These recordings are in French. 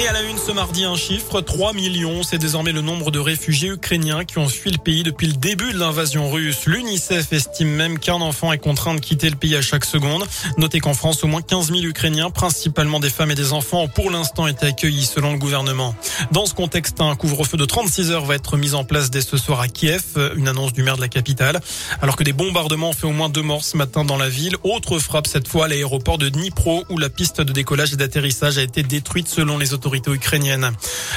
Et à la une ce mardi, un chiffre, 3 millions. C'est désormais le nombre de réfugiés ukrainiens qui ont fui le pays depuis le début de l'invasion russe. L'UNICEF estime même qu'un enfant est contraint de quitter le pays à chaque seconde. Notez qu'en France, au moins 15 000 Ukrainiens, principalement des femmes et des enfants, ont pour l'instant été accueillis selon le gouvernement. Dans ce contexte, un couvre-feu de 36 heures va être mis en place dès ce soir à Kiev, une annonce du maire de la capitale. Alors que des bombardements ont fait au moins deux morts ce matin dans la ville. Autre frappe cette fois à l'aéroport de Dnipro où la piste de décollage et d'atterrissage a été détruite selon les autorités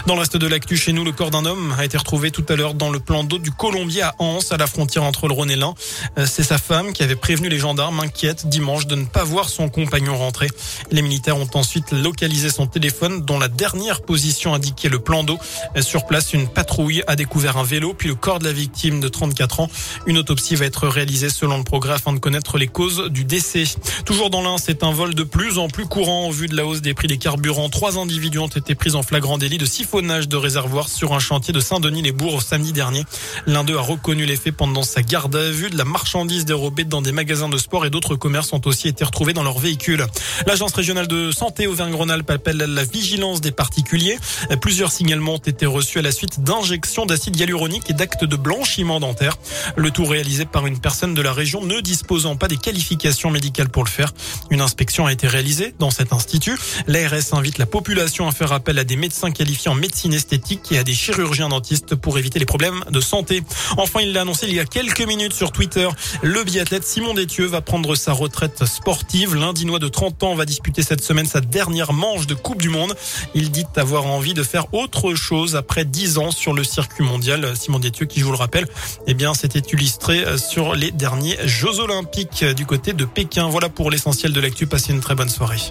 Dans le reste de l'actu chez nous, le corps d'un homme a été retrouvé tout à l'heure dans le plan d'eau du Colombier à Anse, à la frontière entre le Rhône et l'Ain. Euh, c'est sa femme qui avait prévenu les gendarmes inquiètes dimanche de ne pas voir son compagnon rentrer. Les militaires ont ensuite localisé son téléphone dont la dernière position indiquait le plan d'eau. Euh, sur place, une patrouille a découvert un vélo puis le corps de la victime de 34 ans. Une autopsie va être réalisée selon le progrès afin de connaître les causes du décès. Toujours dans l'Ain, c'est un vol de plus en plus courant en vue de la hausse des prix des carburants. Trois individus ont été pris en flagrant délit de siphonnage de réservoirs sur un chantier de Saint-Denis-les-Bourgs samedi dernier. L'un d'eux a reconnu les faits pendant sa garde à vue. De la marchandise dérobée dans des magasins de sport et d'autres commerces ont aussi été retrouvés dans leur véhicule. L'agence régionale de santé Auvergne-Rhône-Alpes appelle la vigilance des particuliers. Plusieurs signalements ont été reçus à la suite d'injections d'acide hyaluronique et d'actes de blanchiment dentaire. Le tout réalisé par une personne de la région ne disposant pas des qualifications médicales pour le faire. Une inspection a été réalisée dans cet institut. L'ARS invite la population à faire à des médecins qualifiés en médecine esthétique et à des chirurgiens dentistes pour éviter les problèmes de santé. Enfin, il l'a annoncé il y a quelques minutes sur Twitter. Le biathlète Simon Détieux va prendre sa retraite sportive. L'Indinois de 30 ans va disputer cette semaine sa dernière manche de Coupe du Monde. Il dit avoir envie de faire autre chose après 10 ans sur le circuit mondial. Simon Détieux, qui je vous le rappelle, eh bien, s'était illustré sur les derniers Jeux Olympiques du côté de Pékin. Voilà pour l'essentiel de l'actu. Passez une très bonne soirée.